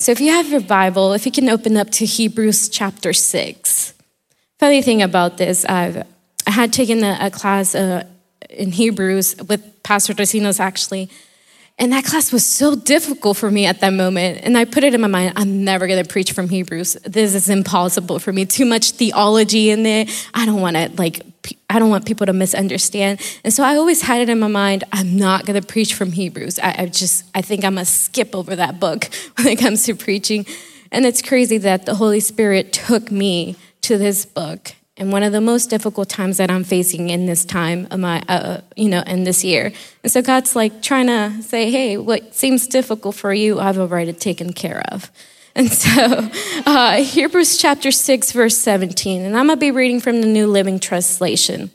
So if you have your Bible, if you can open up to Hebrews chapter 6. Funny thing about this, I've, I had taken a, a class uh, in Hebrews with Pastor Docinos actually. And that class was so difficult for me at that moment. And I put it in my mind, I'm never going to preach from Hebrews. This is impossible for me. Too much theology in it. I don't want to like I don't want people to misunderstand. And so I always had it in my mind, I'm not going to preach from Hebrews. I, I just I think I'm going to skip over that book when it comes to preaching. And it's crazy that the Holy Spirit took me to this book and one of the most difficult times that I'm facing in this time of my, uh, you know, in this year. And so God's like trying to say, hey, what seems difficult for you, I've already taken care of. And so, uh, Hebrews chapter 6, verse 17, and I'm going to be reading from the New Living Translation.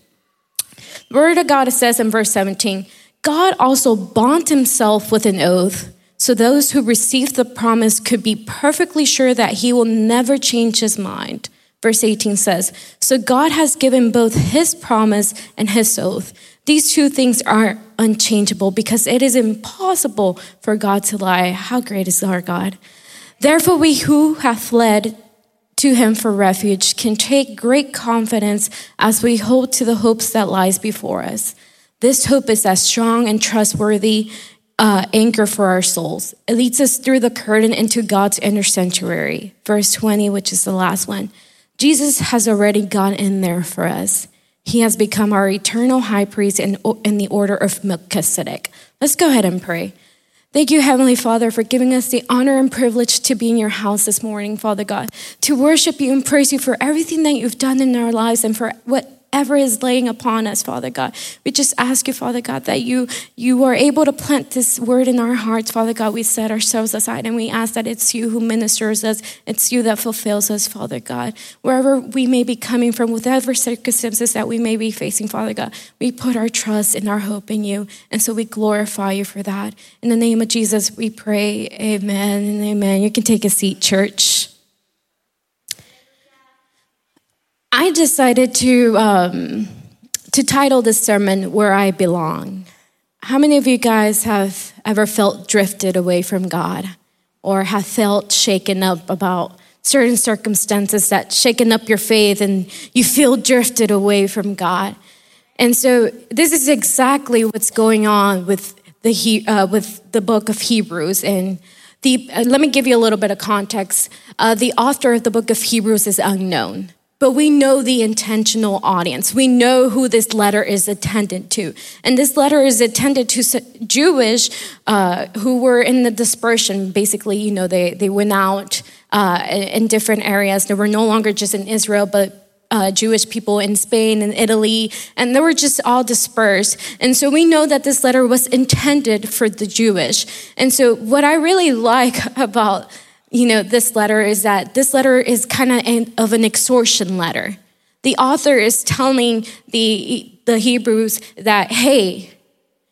The word of God says in verse 17, God also bound himself with an oath, so those who received the promise could be perfectly sure that he will never change his mind. Verse 18 says, So God has given both his promise and his oath. These two things are unchangeable because it is impossible for God to lie. How great is our God? Therefore, we who have fled to him for refuge can take great confidence as we hold to the hopes that lies before us. This hope is a strong and trustworthy uh, anchor for our souls. It leads us through the curtain into God's inner sanctuary. Verse 20, which is the last one. Jesus has already gone in there for us. He has become our eternal high priest in, in the order of Melchizedek. Let's go ahead and pray. Thank you, Heavenly Father, for giving us the honor and privilege to be in your house this morning, Father God, to worship you and praise you for everything that you've done in our lives and for what whatever is laying upon us, Father God. We just ask you, Father God, that you you are able to plant this word in our hearts, Father God. We set ourselves aside and we ask that it's you who ministers us, it's you that fulfills us, Father God. Wherever we may be coming from, whatever circumstances that we may be facing, Father God, we put our trust and our hope in you. And so we glorify you for that. In the name of Jesus, we pray, Amen and amen. You can take a seat, church. I decided to, um, to title this sermon Where I Belong. How many of you guys have ever felt drifted away from God or have felt shaken up about certain circumstances that shaken up your faith and you feel drifted away from God? And so this is exactly what's going on with the, uh, with the book of Hebrews. And the, uh, let me give you a little bit of context. Uh, the author of the book of Hebrews is unknown but we know the intentional audience. We know who this letter is attended to. And this letter is attended to Jewish uh, who were in the dispersion. Basically, you know, they, they went out uh, in different areas. They were no longer just in Israel, but uh, Jewish people in Spain and Italy, and they were just all dispersed. And so we know that this letter was intended for the Jewish. And so, what I really like about you know, this letter is that this letter is kind of of an exhortation letter. The author is telling the, the Hebrews that, hey,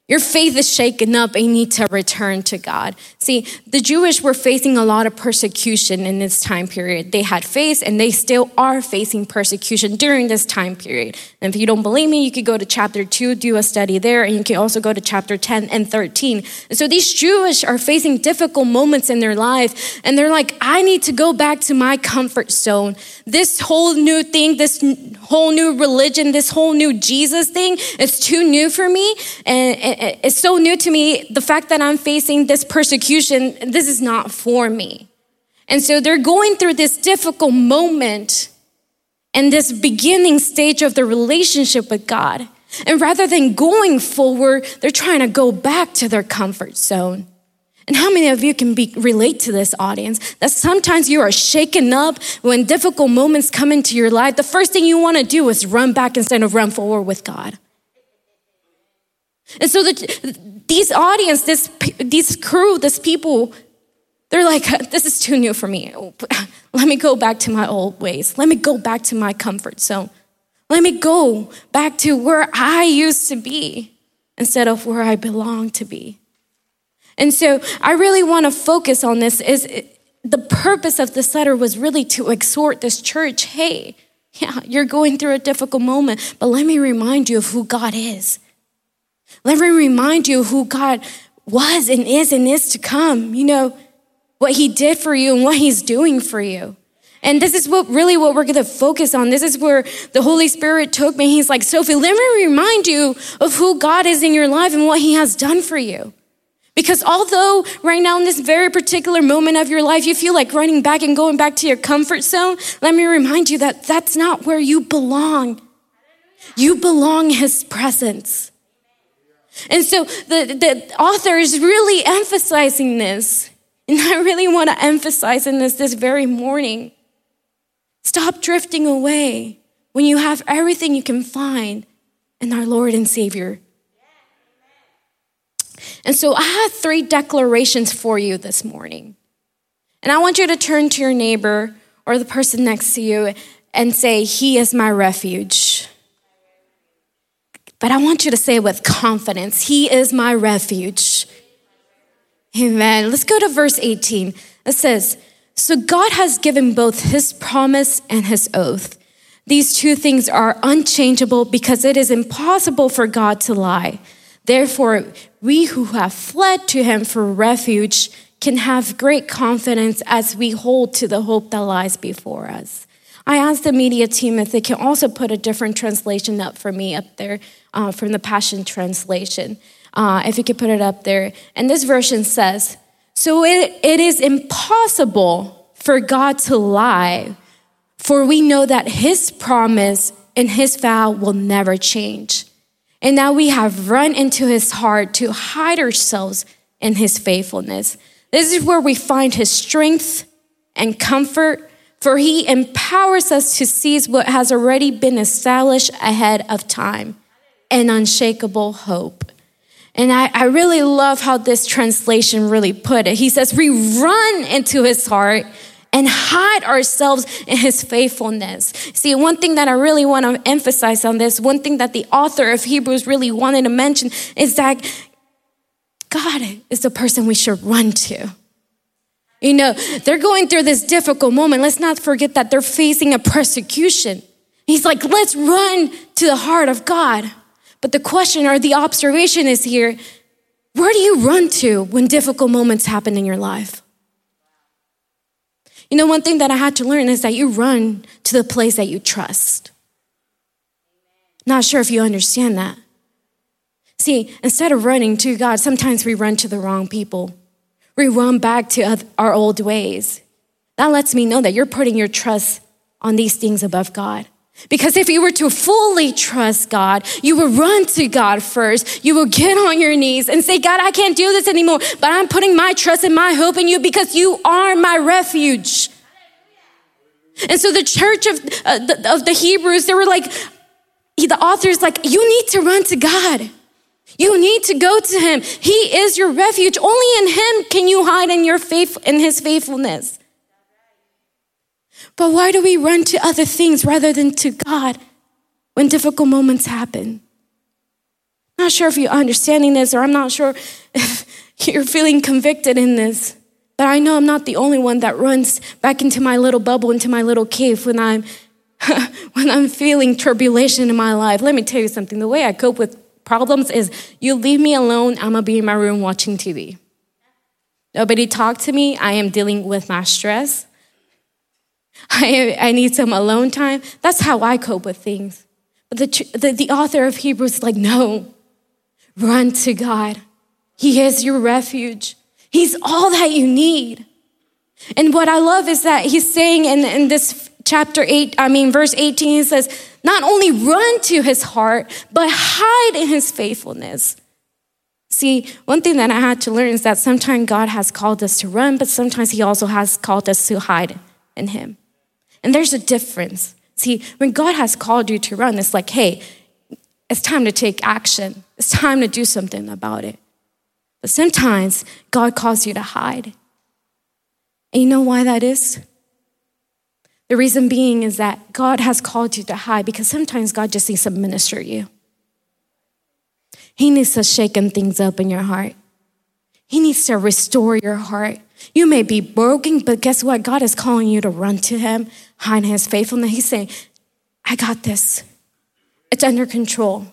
your faith is shaken up and you need to return to God. See, the Jewish were facing a lot of persecution in this time period. They had faced and they still are facing persecution during this time period. And if you don't believe me, you could go to chapter 2, do a study there, and you can also go to chapter 10 and 13. And so these Jewish are facing difficult moments in their life, and they're like, I need to go back to my comfort zone. This whole new thing, this whole new religion, this whole new Jesus thing, it's too new for me. And it's so new to me. The fact that I'm facing this persecution, this is not for me. And so they're going through this difficult moment and this beginning stage of the relationship with God. And rather than going forward, they're trying to go back to their comfort zone. And how many of you can be, relate to this audience that sometimes you are shaken up when difficult moments come into your life? The first thing you want to do is run back instead of run forward with God. And so the, these audience, this, these crew, this people, they're like, this is too new for me. Let me go back to my old ways. Let me go back to my comfort zone. Let me go back to where I used to be instead of where I belong to be. And so I really want to focus on this is the purpose of this letter was really to exhort this church, hey, yeah, you're going through a difficult moment, but let me remind you of who God is. Let me remind you who God was and is and is to come. You know, what he did for you and what he's doing for you. And this is what really what we're going to focus on. This is where the Holy Spirit took me. He's like, Sophie, let me remind you of who God is in your life and what he has done for you. Because although right now in this very particular moment of your life, you feel like running back and going back to your comfort zone, let me remind you that that's not where you belong. You belong his presence. And so the, the author is really emphasizing this. And I really want to emphasize in this this very morning. Stop drifting away when you have everything you can find in our Lord and Savior. And so I have three declarations for you this morning. And I want you to turn to your neighbor or the person next to you and say, He is my refuge. But I want you to say it with confidence He is my refuge. Amen. Let's go to verse 18. It says, So God has given both his promise and his oath. These two things are unchangeable because it is impossible for God to lie. Therefore, we who have fled to him for refuge can have great confidence as we hold to the hope that lies before us. I asked the media team if they can also put a different translation up for me up there uh, from the Passion Translation uh, if you could put it up there. And this version says, So it, it is impossible for God to lie, for we know that his promise and his vow will never change. And now we have run into his heart to hide ourselves in his faithfulness. This is where we find his strength and comfort, for he empowers us to seize what has already been established ahead of time an unshakable hope. And I, I really love how this translation really put it. He says, We run into his heart and hide ourselves in his faithfulness. See, one thing that I really want to emphasize on this, one thing that the author of Hebrews really wanted to mention is that God is the person we should run to. You know, they're going through this difficult moment. Let's not forget that they're facing a persecution. He's like, let's run to the heart of God. But the question or the observation is here where do you run to when difficult moments happen in your life? You know, one thing that I had to learn is that you run to the place that you trust. Not sure if you understand that. See, instead of running to God, sometimes we run to the wrong people. We run back to our old ways. That lets me know that you're putting your trust on these things above God. Because if you were to fully trust God, you would run to God first. You would get on your knees and say, God, I can't do this anymore, but I'm putting my trust and my hope in you because you are my refuge. And so the church of, uh, the, of the Hebrews, they were like, the author's like, you need to run to God. You need to go to him. He is your refuge. Only in him can you hide in your faith, in his faithfulness. But why do we run to other things rather than to God when difficult moments happen? Not sure if you're understanding this, or I'm not sure if you're feeling convicted in this. But I know I'm not the only one that runs back into my little bubble, into my little cave when I'm when I'm feeling tribulation in my life. Let me tell you something. The way I cope with problems is you leave me alone, I'm gonna be in my room watching TV. Nobody talk to me. I am dealing with my stress. I, I need some alone time. That's how I cope with things. But the, the, the author of Hebrews is like, no, run to God. He is your refuge. He's all that you need. And what I love is that he's saying in, in this chapter 8, I mean, verse 18, he says, not only run to his heart, but hide in his faithfulness. See, one thing that I had to learn is that sometimes God has called us to run, but sometimes he also has called us to hide in him. And there's a difference. See, when God has called you to run, it's like, hey, it's time to take action. It's time to do something about it. But sometimes God calls you to hide. And you know why that is? The reason being is that God has called you to hide because sometimes God just needs to minister you. He needs to shake things up in your heart. He needs to restore your heart. You may be broken, but guess what? God is calling you to run to Him, hide His faithfulness. He's saying, I got this. It's under control.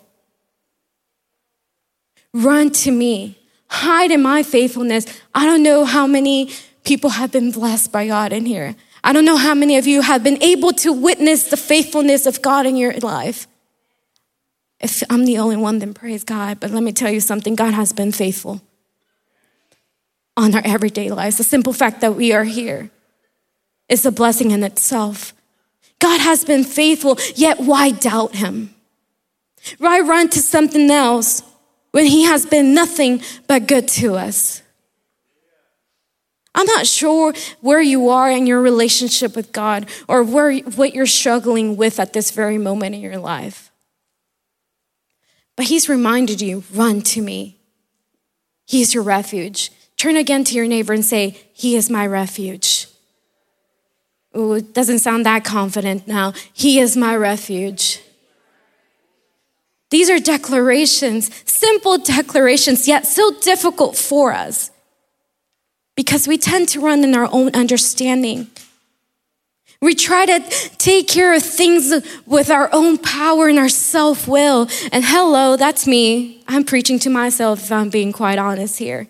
Run to me. Hide in my faithfulness. I don't know how many people have been blessed by God in here. I don't know how many of you have been able to witness the faithfulness of God in your life. If I'm the only one, then praise God. But let me tell you something God has been faithful on our everyday lives. The simple fact that we are here is a blessing in itself. God has been faithful, yet why doubt him? Why run to something else when he has been nothing but good to us? I'm not sure where you are in your relationship with God or where, what you're struggling with at this very moment in your life. But He's reminded you run to me. He's your refuge. Turn again to your neighbor and say, He is my refuge. Ooh, it doesn't sound that confident now. He is my refuge. These are declarations, simple declarations, yet so difficult for us because we tend to run in our own understanding. We try to take care of things with our own power and our self will. And hello, that's me. I'm preaching to myself if I'm being quite honest here.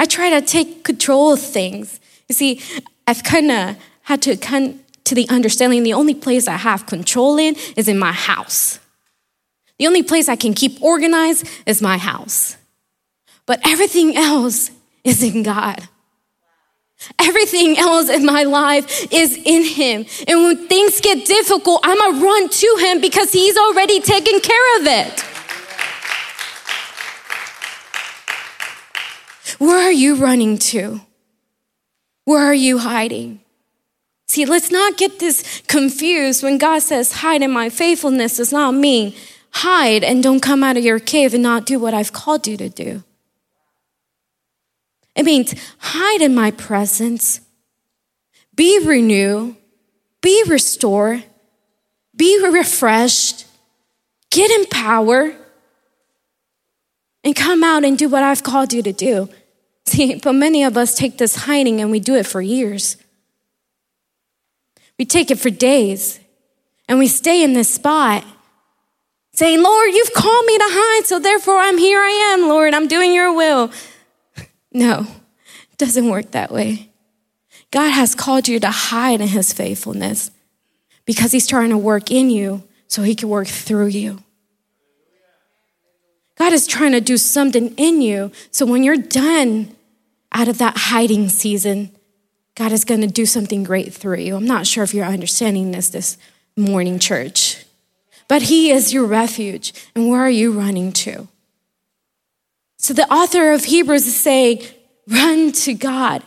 I try to take control of things. You see, I've kind of had to come to the understanding the only place I have control in is in my house. The only place I can keep organized is my house. But everything else is in God. Everything else in my life is in Him. And when things get difficult, I'm gonna run to Him because He's already taken care of it. Where are you running to? Where are you hiding? See, let's not get this confused when God says, hide in my faithfulness does not mean hide and don't come out of your cave and not do what I've called you to do. It means hide in my presence, be renewed, be restored, be refreshed, get in power, and come out and do what I've called you to do. See, but many of us take this hiding and we do it for years. We take it for days and we stay in this spot saying, Lord, you've called me to hide, so therefore I'm here I am, Lord, I'm doing your will. No, it doesn't work that way. God has called you to hide in his faithfulness because he's trying to work in you so he can work through you. God is trying to do something in you so when you're done out of that hiding season, God is going to do something great through you. I'm not sure if you're understanding this this morning, church, but He is your refuge. And where are you running to? So the author of Hebrews is saying, run to God.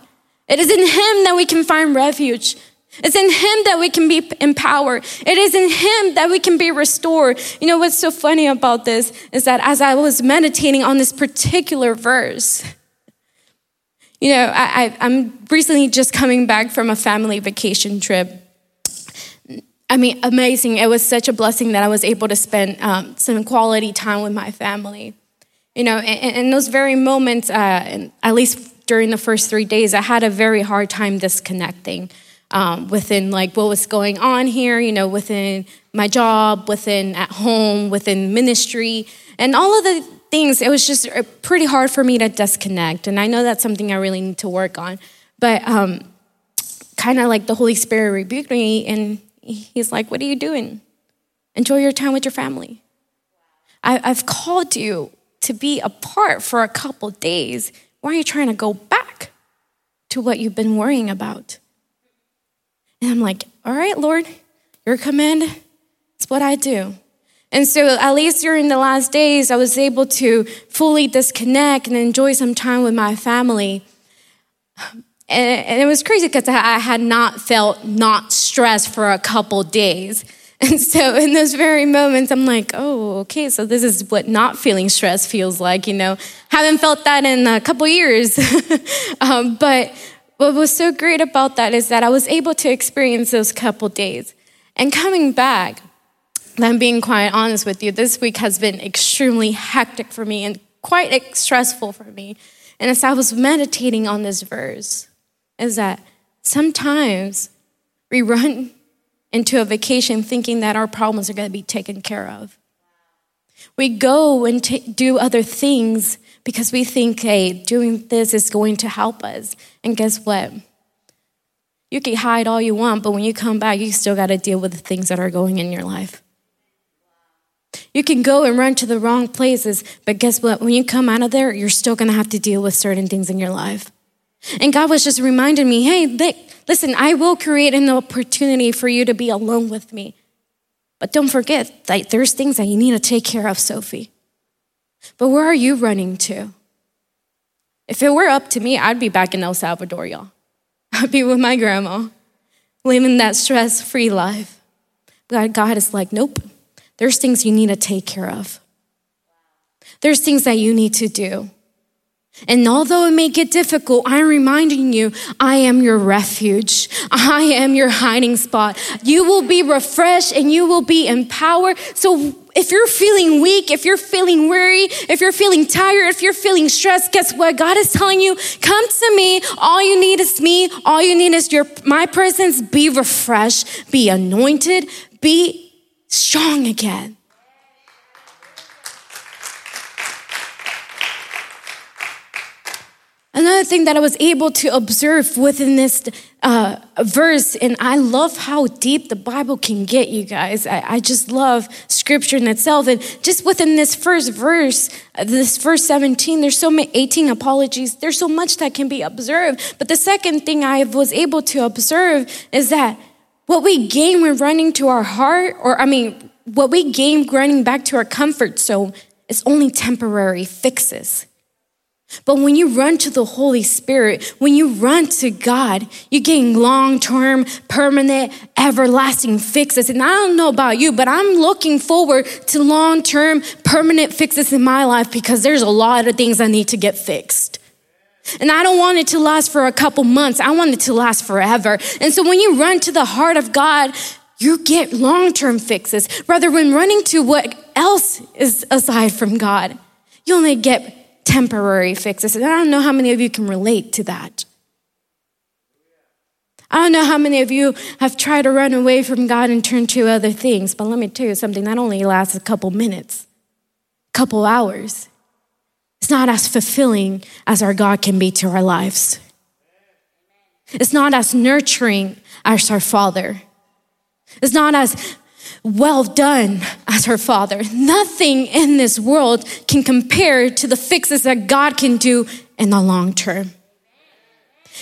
It is in Him that we can find refuge. It's in Him that we can be empowered. It is in Him that we can be restored. You know what's so funny about this is that as I was meditating on this particular verse, you know, I, am recently just coming back from a family vacation trip. I mean, amazing. It was such a blessing that I was able to spend um, some quality time with my family. You know, in, those very moments, uh, at least during the first three days, I had a very hard time disconnecting um, within like what was going on here, you know, within my job, within at home, within ministry, and all of the things. It was just uh, pretty hard for me to disconnect. And I know that's something I really need to work on. But um, kind of like the Holy Spirit rebuked me, and He's like, What are you doing? Enjoy your time with your family. I, I've called you to be apart for a couple days, why are you trying to go back to what you've been worrying about? And I'm like, all right, Lord, your command is what I do. And so, at least during the last days, I was able to fully disconnect and enjoy some time with my family. And it was crazy because I had not felt not stressed for a couple days. And so in those very moments, I'm like, oh, okay, so this is what not feeling stress feels like, you know. Haven't felt that in a couple years. um, but what was so great about that is that I was able to experience those couple days. And coming back, I'm being quite honest with you, this week has been extremely hectic for me and quite stressful for me. And as I was meditating on this verse, is that sometimes we run into a vacation thinking that our problems are going to be taken care of. We go and t- do other things because we think, hey, doing this is going to help us. And guess what? You can hide all you want, but when you come back, you still got to deal with the things that are going in your life. You can go and run to the wrong places, but guess what? When you come out of there, you're still going to have to deal with certain things in your life. And God was just reminding me, hey, listen, I will create an opportunity for you to be alone with me. But don't forget that there's things that you need to take care of, Sophie. But where are you running to? If it were up to me, I'd be back in El Salvador, y'all. I'd be with my grandma, living that stress free life. But God is like, nope, there's things you need to take care of. There's things that you need to do. And although it may get difficult, I'm reminding you, I am your refuge. I am your hiding spot. You will be refreshed and you will be empowered. So if you're feeling weak, if you're feeling weary, if you're feeling tired, if you're feeling stressed, guess what? God is telling you, come to me. All you need is me. All you need is your, my presence. Be refreshed, be anointed, be strong again. Another thing that I was able to observe within this uh, verse, and I love how deep the Bible can get, you guys. I, I, just love scripture in itself. And just within this first verse, uh, this verse 17, there's so many, 18 apologies, there's so much that can be observed. But the second thing I was able to observe is that what we gain when running to our heart, or I mean, what we gain running back to our comfort zone is only temporary fixes. But when you run to the Holy Spirit, when you run to God, you gain long term, permanent, everlasting fixes. And I don't know about you, but I'm looking forward to long term, permanent fixes in my life because there's a lot of things I need to get fixed. And I don't want it to last for a couple months. I want it to last forever. And so when you run to the heart of God, you get long term fixes. Rather, when running to what else is aside from God, you only get temporary fixes. And I don't know how many of you can relate to that. I don't know how many of you have tried to run away from God and turn to other things, but let me tell you something that only lasts a couple minutes, couple hours. It's not as fulfilling as our God can be to our lives. It's not as nurturing as our Father. It's not as well done as our Father. Nothing in this world can compare to the fixes that God can do in the long term.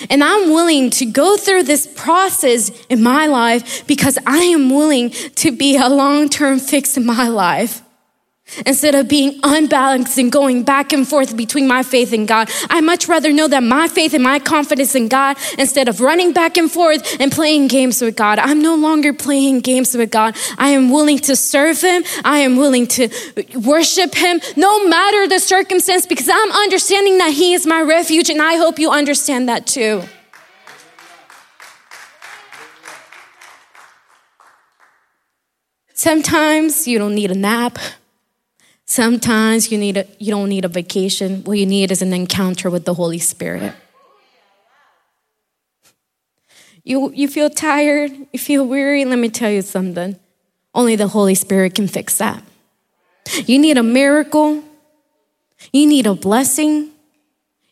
And I'm willing to go through this process in my life because I am willing to be a long term fix in my life. Instead of being unbalanced and going back and forth between my faith and God, I much rather know that my faith and my confidence in God, instead of running back and forth and playing games with God, I'm no longer playing games with God. I am willing to serve Him. I am willing to worship Him no matter the circumstance because I'm understanding that He is my refuge and I hope you understand that too. Sometimes you don't need a nap. Sometimes you, need a, you don't need a vacation. What you need is an encounter with the Holy Spirit. You, you feel tired, you feel weary. Let me tell you something. Only the Holy Spirit can fix that. You need a miracle. You need a blessing.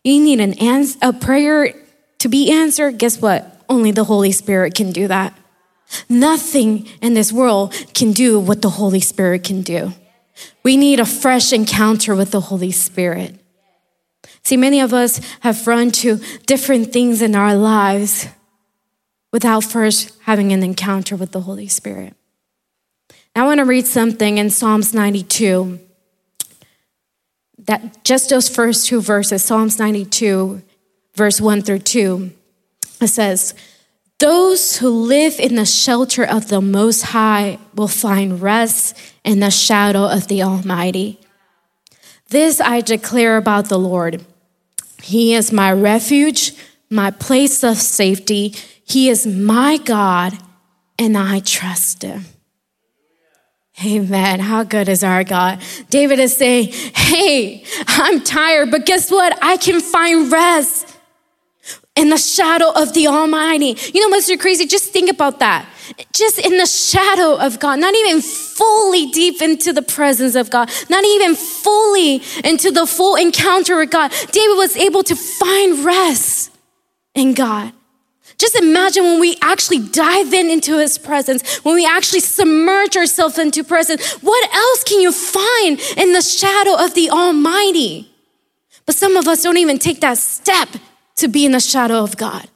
You need an ans- a prayer to be answered. Guess what? Only the Holy Spirit can do that. Nothing in this world can do what the Holy Spirit can do. We need a fresh encounter with the Holy Spirit. See, many of us have run to different things in our lives without first having an encounter with the Holy Spirit. I want to read something in Psalms 92. That just those first two verses, Psalms 92, verse 1 through 2, it says, those who live in the shelter of the Most High will find rest in the shadow of the Almighty. This I declare about the Lord He is my refuge, my place of safety. He is my God, and I trust Him. Amen. How good is our God? David is saying, Hey, I'm tired, but guess what? I can find rest in the shadow of the Almighty. You know Mr. crazy? Just think about that. just in the shadow of God, not even fully deep into the presence of God, not even fully into the full encounter with God, David was able to find rest in God. Just imagine when we actually dive in into his presence, when we actually submerge ourselves into presence, what else can you find in the shadow of the Almighty? But some of us don't even take that step to be in the shadow of God.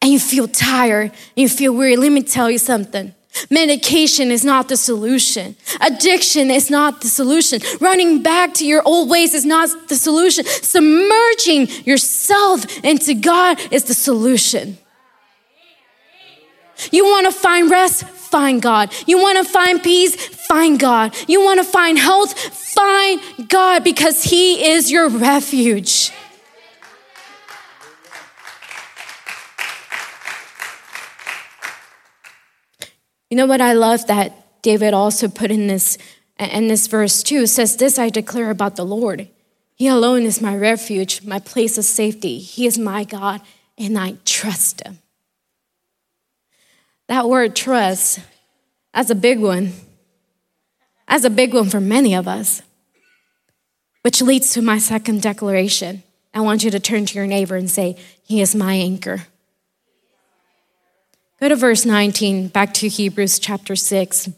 And you feel tired, you feel weary. Let me tell you something. Medication is not the solution. Addiction is not the solution. Running back to your old ways is not the solution. Submerging yourself into God is the solution. You want to find rest? Find God. You want to find peace? Find God. You want to find health? Find God because He is your refuge. You know what I love that David also put in this in this verse too says this I declare about the Lord. He alone is my refuge, my place of safety. He is my God and I trust him. That word trust, that's a big one. That's a big one for many of us. Which leads to my second declaration. I want you to turn to your neighbor and say, He is my anchor. Go to verse 19, back to Hebrews chapter 6.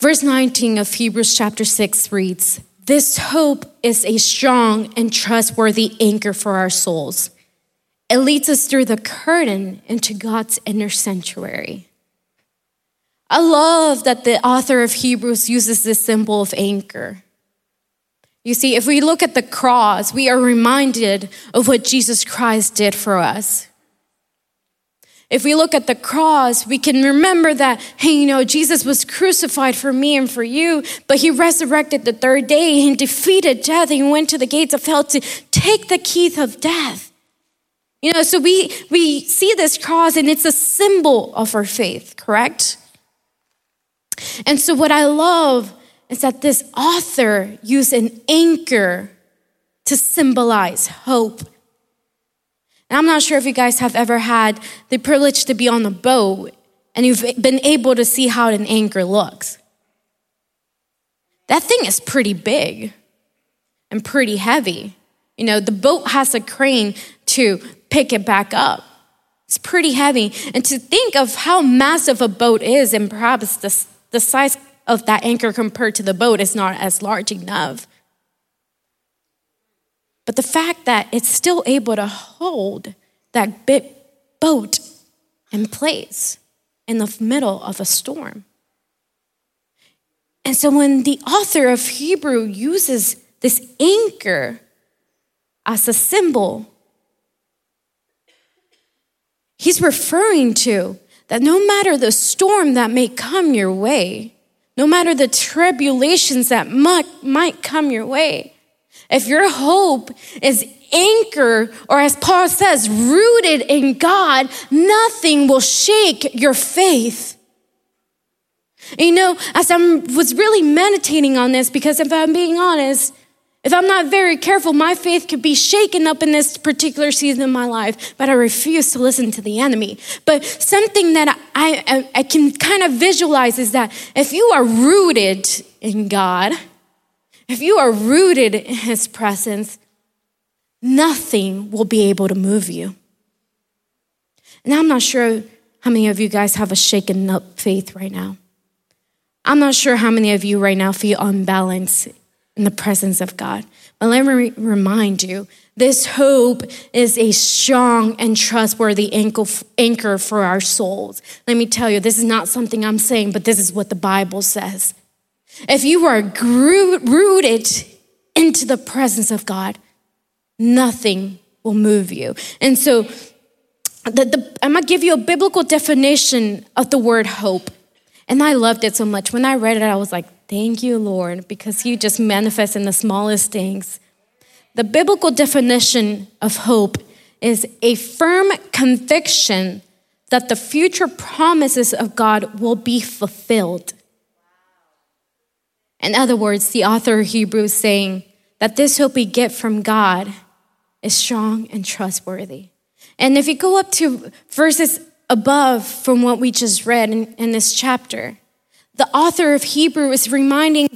Verse 19 of Hebrews chapter 6 reads This hope is a strong and trustworthy anchor for our souls. It leads us through the curtain into God's inner sanctuary. I love that the author of Hebrews uses this symbol of anchor. You see, if we look at the cross, we are reminded of what Jesus Christ did for us. If we look at the cross, we can remember that, hey, you know, Jesus was crucified for me and for you, but he resurrected the third day and defeated death and went to the gates of hell to take the keys of death. You know, so we, we see this cross and it's a symbol of our faith, correct? And so what I love is that this author used an anchor to symbolize hope and I'm not sure if you guys have ever had the privilege to be on a boat and you've been able to see how an anchor looks. That thing is pretty big and pretty heavy. You know, the boat has a crane to pick it back up. It's pretty heavy. And to think of how massive a boat is, and perhaps the, the size of that anchor compared to the boat is not as large enough. But the fact that it's still able to hold that bit boat in place in the middle of a storm. And so when the author of Hebrew uses this anchor as a symbol, he's referring to that no matter the storm that may come your way, no matter the tribulations that might, might come your way, if your hope is anchor, or as Paul says, rooted in God, nothing will shake your faith. You know, as I was really meditating on this, because if I'm being honest, if I'm not very careful, my faith could be shaken up in this particular season of my life, but I refuse to listen to the enemy. But something that I, I, I can kind of visualize is that if you are rooted in God, if you are rooted in his presence, nothing will be able to move you. And I'm not sure how many of you guys have a shaken up faith right now. I'm not sure how many of you right now feel unbalanced in the presence of God. But let me remind you this hope is a strong and trustworthy anchor for our souls. Let me tell you, this is not something I'm saying, but this is what the Bible says. If you are rooted into the presence of God, nothing will move you. And so, the, the, I'm gonna give you a biblical definition of the word hope. And I loved it so much. When I read it, I was like, thank you, Lord, because you just manifest in the smallest things. The biblical definition of hope is a firm conviction that the future promises of God will be fulfilled. In other words, the author of Hebrews saying that this hope we get from God is strong and trustworthy. And if you go up to verses above from what we just read in, in this chapter. The author of Hebrew is reminding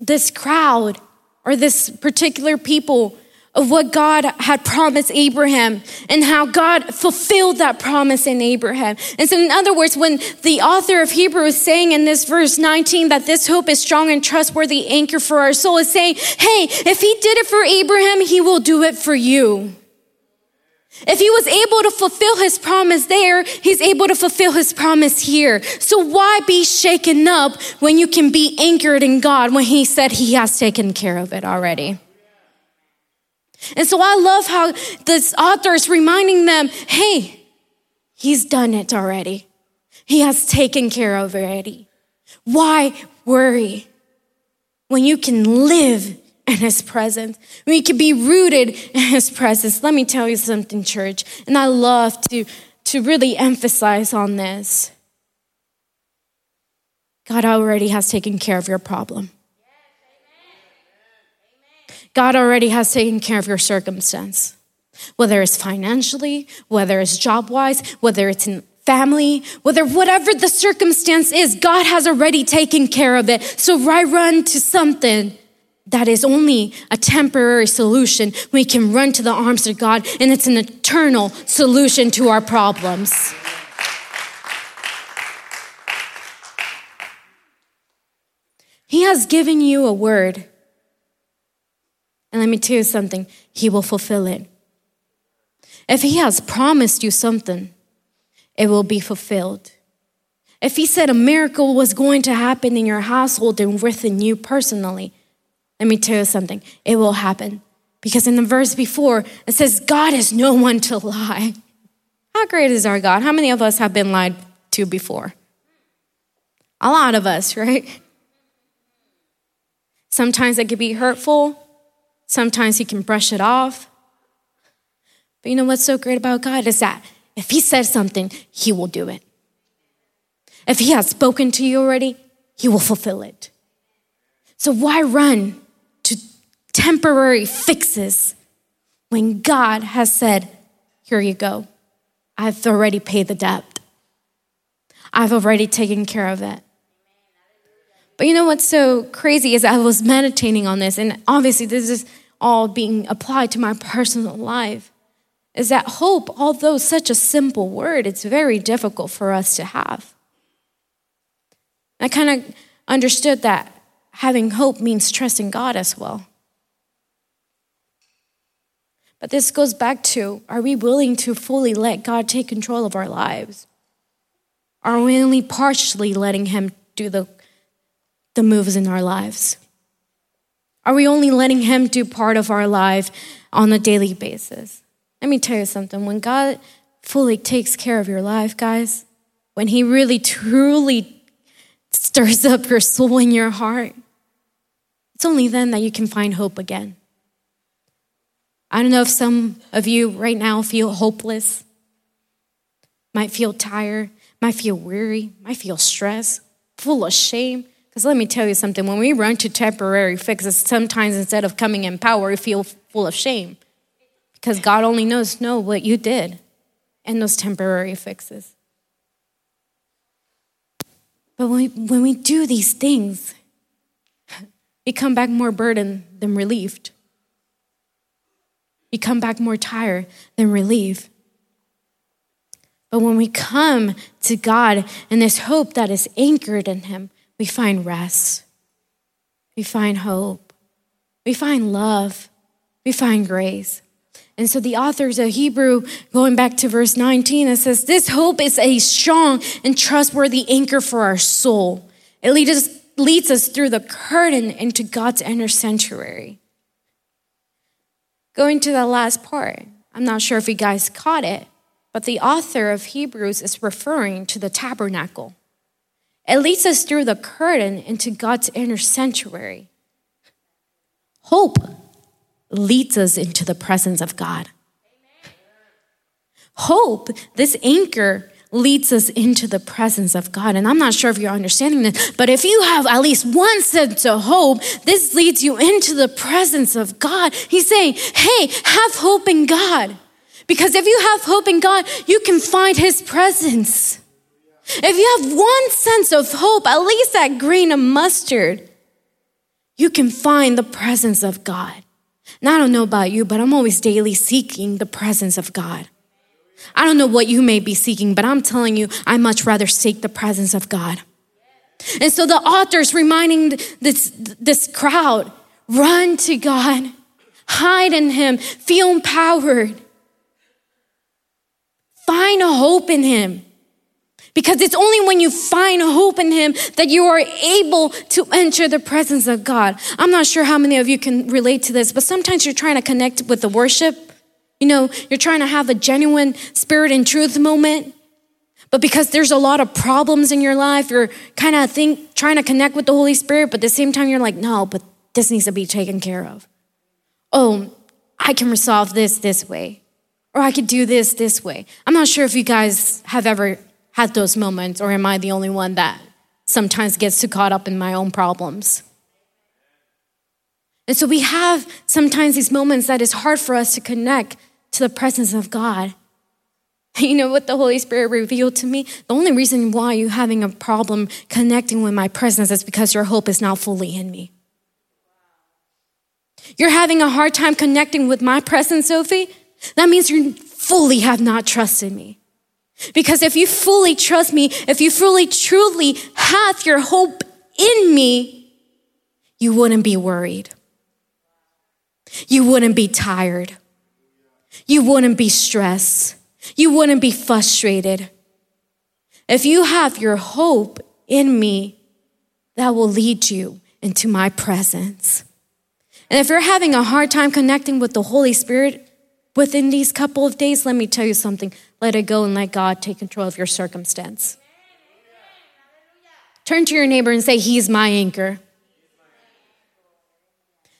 this crowd or this particular people of what God had promised Abraham and how God fulfilled that promise in Abraham. And so, in other words, when the author of Hebrew is saying in this verse 19 that this hope is strong and trustworthy anchor for our soul, is saying, hey, if he did it for Abraham, he will do it for you. If he was able to fulfill his promise there, he's able to fulfill his promise here. So why be shaken up when you can be anchored in God when he said he has taken care of it already? And so I love how this author is reminding them hey, he's done it already. He has taken care of it already. Why worry when you can live in his presence, when you can be rooted in his presence? Let me tell you something, church, and I love to, to really emphasize on this. God already has taken care of your problem. God already has taken care of your circumstance, whether it's financially, whether it's job wise, whether it's in family, whether whatever the circumstance is, God has already taken care of it. So why run to something that is only a temporary solution? We can run to the arms of God, and it's an eternal solution to our problems. He has given you a word and let me tell you something, He will fulfill it. If He has promised you something, it will be fulfilled. If He said a miracle was going to happen in your household and within you personally, let me tell you something, it will happen. Because in the verse before, it says, God is no one to lie. How great is our God? How many of us have been lied to before? A lot of us, right? Sometimes it could be hurtful. Sometimes he can brush it off. But you know what's so great about God is that if he says something, he will do it. If he has spoken to you already, he will fulfill it. So why run to temporary fixes when God has said, Here you go. I've already paid the debt, I've already taken care of it. But you know what's so crazy is I was meditating on this, and obviously, this is all being applied to my personal life is that hope, although such a simple word, it's very difficult for us to have. I kind of understood that having hope means trusting God as well. But this goes back to are we willing to fully let God take control of our lives? Are we only partially letting Him do the, the moves in our lives? Are we only letting Him do part of our life on a daily basis? Let me tell you something. When God fully takes care of your life, guys, when He really truly stirs up your soul and your heart, it's only then that you can find hope again. I don't know if some of you right now feel hopeless, might feel tired, might feel weary, might feel stressed, full of shame. Because let me tell you something when we run to temporary fixes, sometimes instead of coming in power, we feel full of shame. Because God only knows know what you did in those temporary fixes. But when we, when we do these things, we come back more burdened than relieved. We come back more tired than relieved. But when we come to God in this hope that is anchored in Him, we find rest, we find hope, we find love, we find grace. And so the authors of Hebrew, going back to verse 19, it says, This hope is a strong and trustworthy anchor for our soul. It leads us, leads us through the curtain into God's inner sanctuary. Going to the last part, I'm not sure if you guys caught it, but the author of Hebrews is referring to the tabernacle. It leads us through the curtain into God's inner sanctuary. Hope leads us into the presence of God. Hope, this anchor, leads us into the presence of God. And I'm not sure if you're understanding this, but if you have at least one sense of hope, this leads you into the presence of God. He's saying, hey, have hope in God. Because if you have hope in God, you can find His presence. If you have one sense of hope, at least that grain of mustard, you can find the presence of God. And I don't know about you, but I'm always daily seeking the presence of God. I don't know what you may be seeking, but I'm telling you, I much rather seek the presence of God. And so the author's reminding this, this crowd run to God, hide in Him, feel empowered, find a hope in Him. Because it's only when you find hope in Him that you are able to enter the presence of God. I'm not sure how many of you can relate to this, but sometimes you're trying to connect with the worship. You know, you're trying to have a genuine spirit and truth moment. But because there's a lot of problems in your life, you're kind of think trying to connect with the Holy Spirit, but at the same time you're like, no, but this needs to be taken care of. Oh, I can resolve this this way. Or I could do this this way. I'm not sure if you guys have ever had those moments, or am I the only one that sometimes gets too caught up in my own problems? And so we have sometimes these moments that it's hard for us to connect to the presence of God. You know what the Holy Spirit revealed to me? The only reason why you're having a problem connecting with my presence is because your hope is not fully in me. You're having a hard time connecting with my presence, Sophie? That means you fully have not trusted me. Because if you fully trust me, if you fully truly have your hope in me, you wouldn't be worried. You wouldn't be tired. You wouldn't be stressed. You wouldn't be frustrated. If you have your hope in me, that will lead you into my presence. And if you're having a hard time connecting with the Holy Spirit within these couple of days, let me tell you something. Let it go and let God take control of your circumstance. Turn to your neighbor and say, He's my anchor.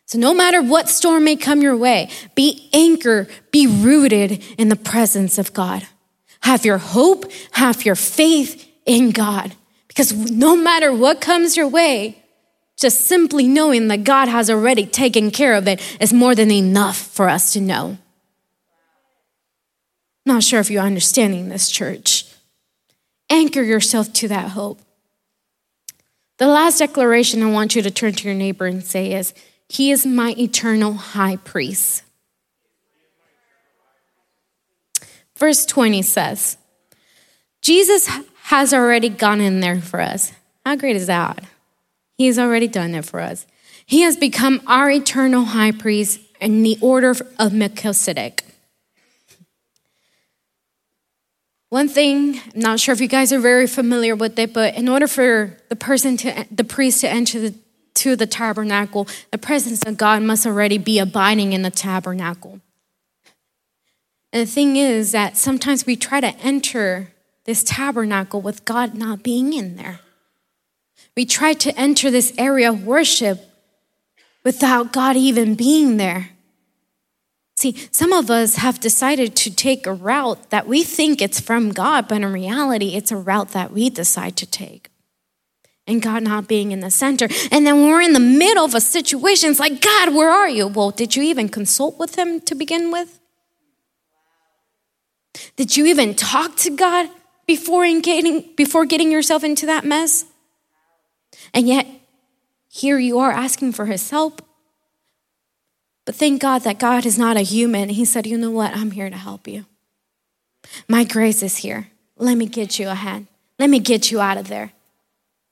So, no matter what storm may come your way, be anchor, be rooted in the presence of God. Have your hope, have your faith in God. Because no matter what comes your way, just simply knowing that God has already taken care of it is more than enough for us to know. Not sure if you're understanding this, church. Anchor yourself to that hope. The last declaration I want you to turn to your neighbor and say is, he is my eternal high priest. Verse 20 says, Jesus has already gone in there for us. How great is that? He has already done it for us. He has become our eternal high priest in the order of Melchizedek. One thing, I'm not sure if you guys are very familiar with it, but in order for the person to, the priest to enter the to the tabernacle, the presence of God must already be abiding in the tabernacle. And the thing is that sometimes we try to enter this tabernacle with God not being in there. We try to enter this area of worship without God even being there. See, some of us have decided to take a route that we think it's from God, but in reality, it's a route that we decide to take and God not being in the center. And then we're in the middle of a situation, it's like, God, where are you? Well, did you even consult with Him to begin with? Did you even talk to God before getting, before getting yourself into that mess? And yet, here you are asking for His help. But thank God that God is not a human. He said, You know what? I'm here to help you. My grace is here. Let me get you a hand. Let me get you out of there.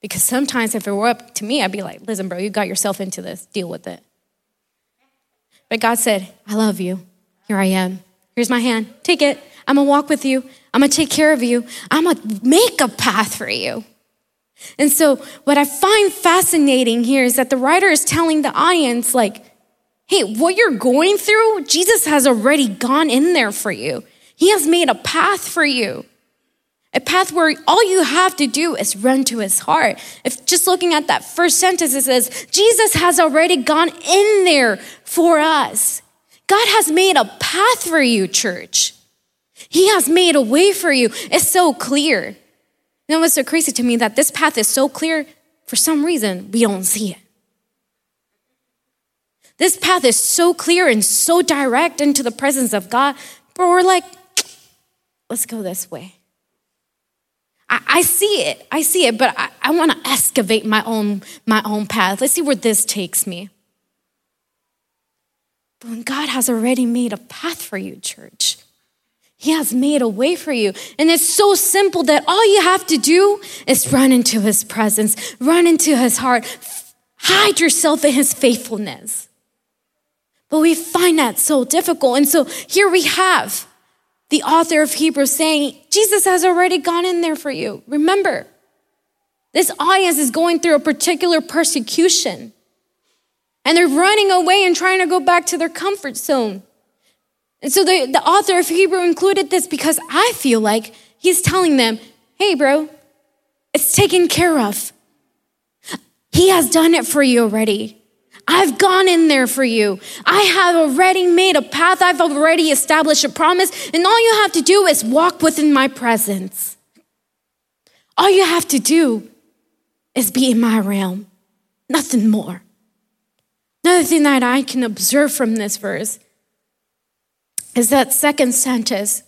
Because sometimes if it were up to me, I'd be like, listen, bro, you got yourself into this, deal with it. But God said, I love you. Here I am. Here's my hand. Take it. I'm gonna walk with you. I'm gonna take care of you. I'm gonna make a path for you. And so, what I find fascinating here is that the writer is telling the audience, like, hey, what you're going through, Jesus has already gone in there for you. He has made a path for you. A path where all you have to do is run to his heart. If just looking at that first sentence, it says, Jesus has already gone in there for us. God has made a path for you, church. He has made a way for you. It's so clear. You know what's so crazy to me that this path is so clear, for some reason, we don't see it. This path is so clear and so direct into the presence of God, but we're like, let's go this way. I, I see it, I see it, but I, I want to excavate my own, my own path. Let's see where this takes me. But when God has already made a path for you, church, He has made a way for you. And it's so simple that all you have to do is run into His presence, run into His heart, hide yourself in His faithfulness. But we find that so difficult. And so here we have the author of Hebrews saying, Jesus has already gone in there for you. Remember, this audience is going through a particular persecution. And they're running away and trying to go back to their comfort zone. And so the, the author of Hebrew included this because I feel like he's telling them, hey, bro, it's taken care of. He has done it for you already. I've gone in there for you. I have already made a path. I've already established a promise. And all you have to do is walk within my presence. All you have to do is be in my realm, nothing more. Another thing that I can observe from this verse is that second sentence,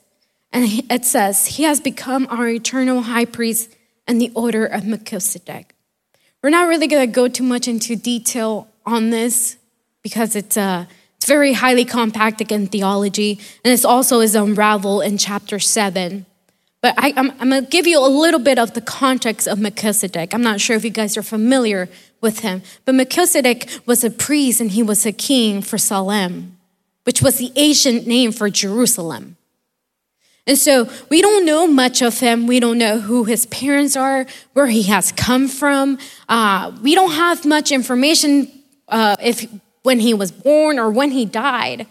and it says, He has become our eternal high priest in the order of Melchizedek. We're not really going to go too much into detail on this because it's, uh, it's very highly compacted in theology, and this also is unraveled in chapter 7. But I, am going to give you a little bit of the context of Melchizedek. I'm not sure if you guys are familiar with him, but Melchizedek was a priest and he was a king for Salem, which was the ancient name for Jerusalem. And so we don't know much of him. We don't know who his parents are, where he has come from. Uh, we don't have much information uh, if when he was born or when he died.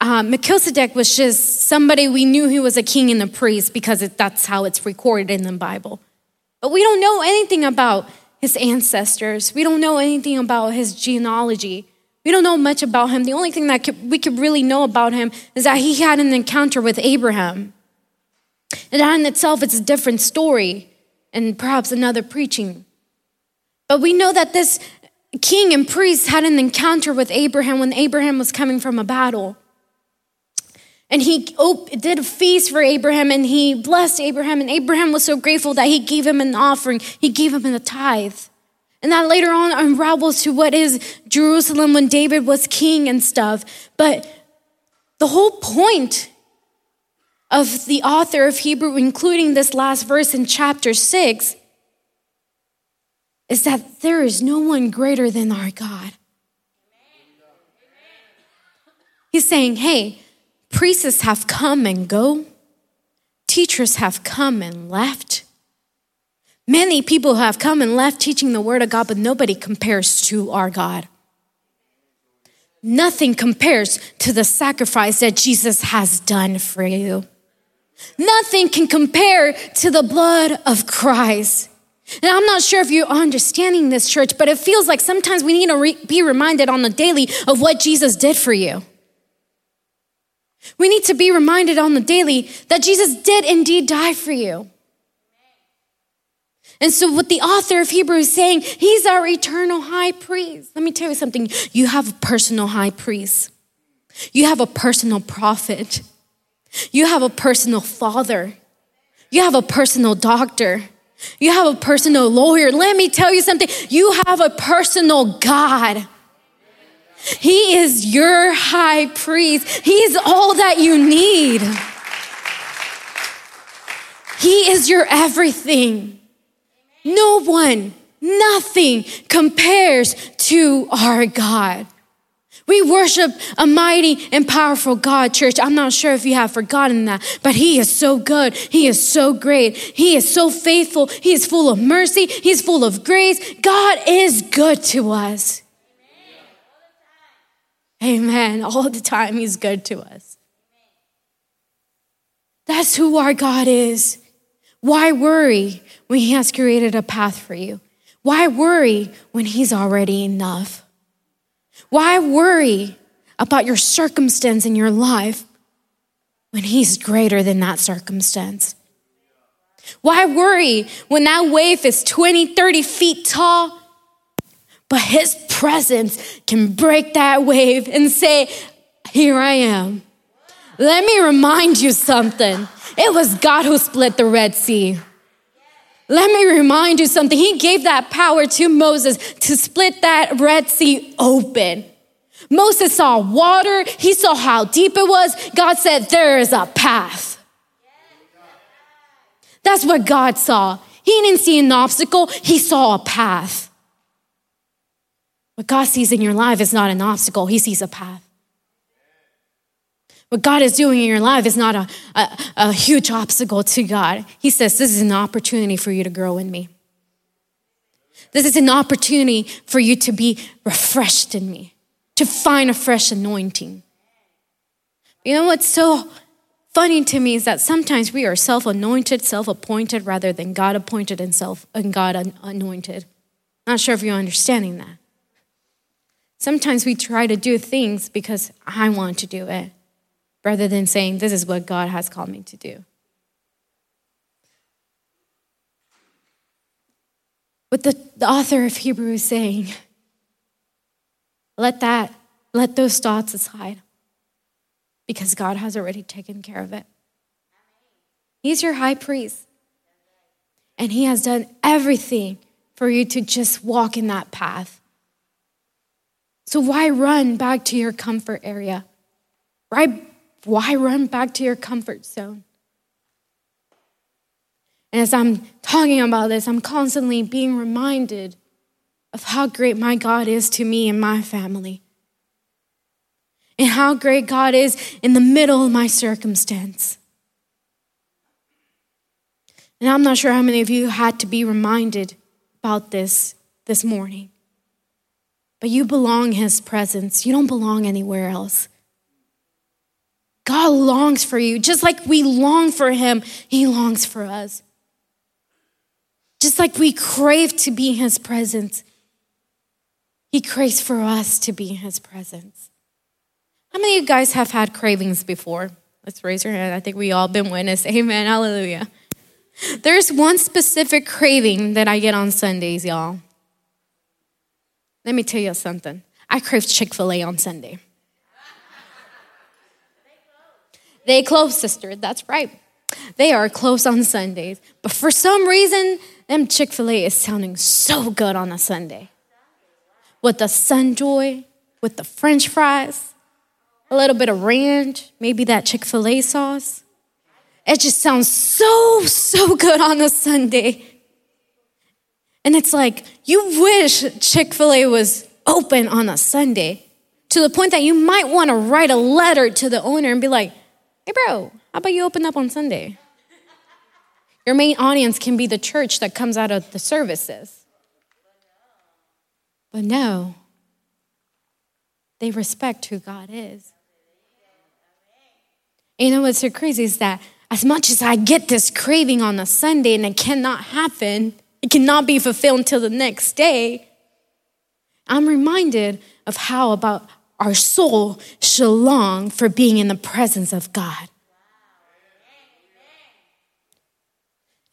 Uh, Melchizedek was just somebody we knew he was a king and a priest because it, that's how it's recorded in the Bible. But we don't know anything about his ancestors. We don't know anything about his genealogy. We don't know much about him. The only thing that could, we could really know about him is that he had an encounter with Abraham. And that in itself is a different story and perhaps another preaching. But we know that this king and priest had an encounter with Abraham when Abraham was coming from a battle. And he oh, did a feast for Abraham and he blessed Abraham. And Abraham was so grateful that he gave him an offering, he gave him a tithe. And that later on unravels to what is Jerusalem when David was king and stuff. But the whole point of the author of Hebrew, including this last verse in chapter 6, is that there is no one greater than our God. He's saying, hey, priests have come and go, teachers have come and left. Many people have come and left teaching the word of God, but nobody compares to our God. Nothing compares to the sacrifice that Jesus has done for you. Nothing can compare to the blood of Christ. And I'm not sure if you're understanding this, church, but it feels like sometimes we need to re- be reminded on the daily of what Jesus did for you. We need to be reminded on the daily that Jesus did indeed die for you. And so, what the author of Hebrews is saying, he's our eternal high priest. Let me tell you something you have a personal high priest, you have a personal prophet, you have a personal father, you have a personal doctor. You have a personal lawyer. Let me tell you something. You have a personal God. He is your high priest. He is all that you need. He is your everything. No one, nothing compares to our God. We worship a mighty and powerful God, church. I'm not sure if you have forgotten that, but He is so good. He is so great. He is so faithful. He is full of mercy. He's full of grace. God is good to us. Amen. All the time, He's good to us. That's who our God is. Why worry when He has created a path for you? Why worry when He's already enough? Why worry about your circumstance in your life when He's greater than that circumstance? Why worry when that wave is 20, 30 feet tall, but His presence can break that wave and say, Here I am. Let me remind you something. It was God who split the Red Sea. Let me remind you something. He gave that power to Moses to split that Red Sea open. Moses saw water, he saw how deep it was. God said, There is a path. That's what God saw. He didn't see an obstacle, he saw a path. What God sees in your life is not an obstacle, he sees a path. What God is doing in your life is not a, a, a, huge obstacle to God. He says, This is an opportunity for you to grow in me. This is an opportunity for you to be refreshed in me, to find a fresh anointing. You know what's so funny to me is that sometimes we are self anointed, self appointed, rather than God appointed and self and God anointed. Not sure if you're understanding that. Sometimes we try to do things because I want to do it rather than saying, This is what God has called me to do. What the, the author of Hebrews is saying, let that, let those thoughts aside because God has already taken care of it. He's your high priest. And he has done everything for you to just walk in that path. So why run back to your comfort area? Right why run back to your comfort zone? And as I'm talking about this, I'm constantly being reminded of how great my God is to me and my family. And how great God is in the middle of my circumstance. And I'm not sure how many of you had to be reminded about this this morning. But you belong His presence. You don't belong anywhere else. God longs for you. Just like we long for Him, He longs for us. Just like we crave to be in His presence, He craves for us to be in His presence. How many of you guys have had cravings before? Let's raise your hand. I think we all been witness. Amen. Hallelujah. There's one specific craving that I get on Sundays, y'all. Let me tell you something. I crave Chick fil A on Sunday. They close, sister. That's right. They are closed on Sundays. But for some reason, them Chick fil A is sounding so good on a Sunday. With the Sunjoy, with the french fries, a little bit of ranch, maybe that Chick fil A sauce. It just sounds so, so good on a Sunday. And it's like, you wish Chick fil A was open on a Sunday to the point that you might want to write a letter to the owner and be like, Hey, bro, how about you open up on Sunday? Your main audience can be the church that comes out of the services. But no, they respect who God is. You know what's so crazy is that as much as I get this craving on a Sunday and it cannot happen, it cannot be fulfilled until the next day, I'm reminded of how about our soul should long for being in the presence of God.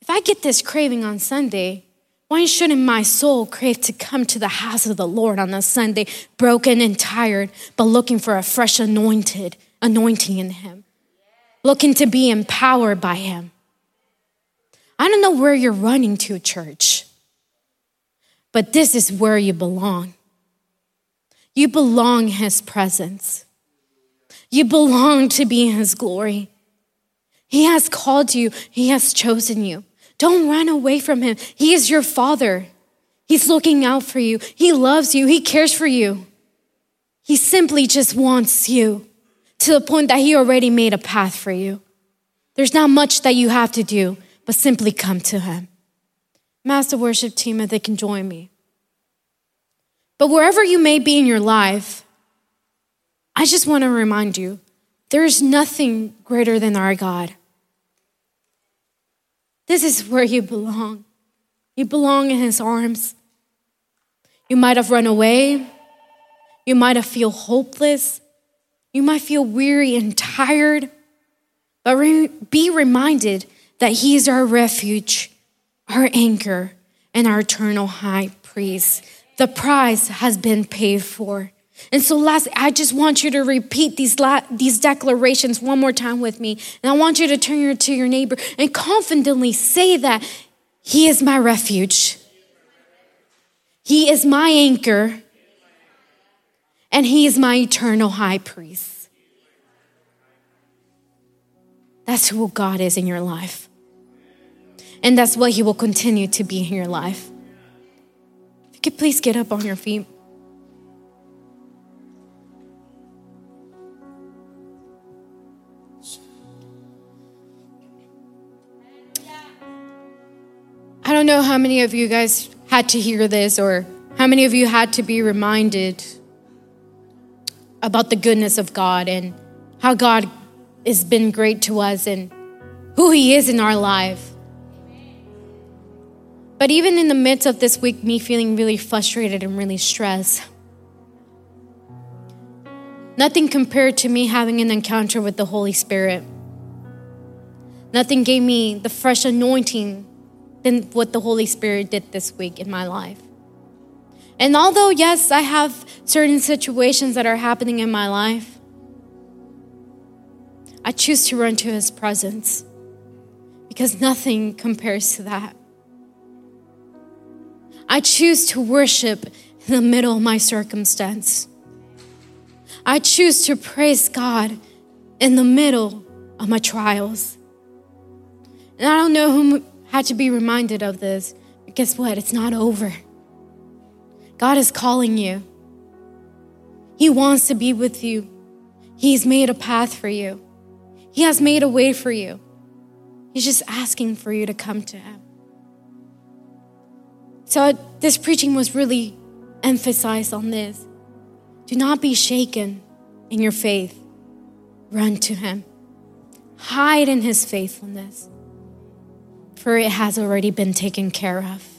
If I get this craving on Sunday, why shouldn't my soul crave to come to the house of the Lord on a Sunday, broken and tired, but looking for a fresh anointed anointing in Him, looking to be empowered by Him? I don't know where you're running to, church, but this is where you belong. You belong His presence. You belong to be His glory. He has called you, He has chosen you. Don't run away from Him. He is your Father. He's looking out for you. He loves you. He cares for you. He simply just wants you to the point that He already made a path for you. There's not much that you have to do, but simply come to Him. Master worship team, if they can join me. But wherever you may be in your life, I just want to remind you there is nothing greater than our God. This is where you belong. You belong in His arms. You might have run away. You might have feel hopeless. You might feel weary and tired. But re- be reminded that He is our refuge, our anchor, and our eternal high priest. The price has been paid for. And so, last, I just want you to repeat these, la- these declarations one more time with me. And I want you to turn to your neighbor and confidently say that He is my refuge, He is my anchor, and He is my eternal high priest. That's who God is in your life. And that's what He will continue to be in your life. You could please get up on your feet. I don't know how many of you guys had to hear this or how many of you had to be reminded about the goodness of God and how God has been great to us and who He is in our life. But even in the midst of this week, me feeling really frustrated and really stressed, nothing compared to me having an encounter with the Holy Spirit. Nothing gave me the fresh anointing than what the Holy Spirit did this week in my life. And although, yes, I have certain situations that are happening in my life, I choose to run to His presence because nothing compares to that. I choose to worship in the middle of my circumstance. I choose to praise God in the middle of my trials. And I don't know who had to be reminded of this, but guess what? It's not over. God is calling you. He wants to be with you. He's made a path for you. He has made a way for you. He's just asking for you to come to Him. So, this preaching was really emphasized on this. Do not be shaken in your faith, run to Him, hide in His faithfulness, for it has already been taken care of.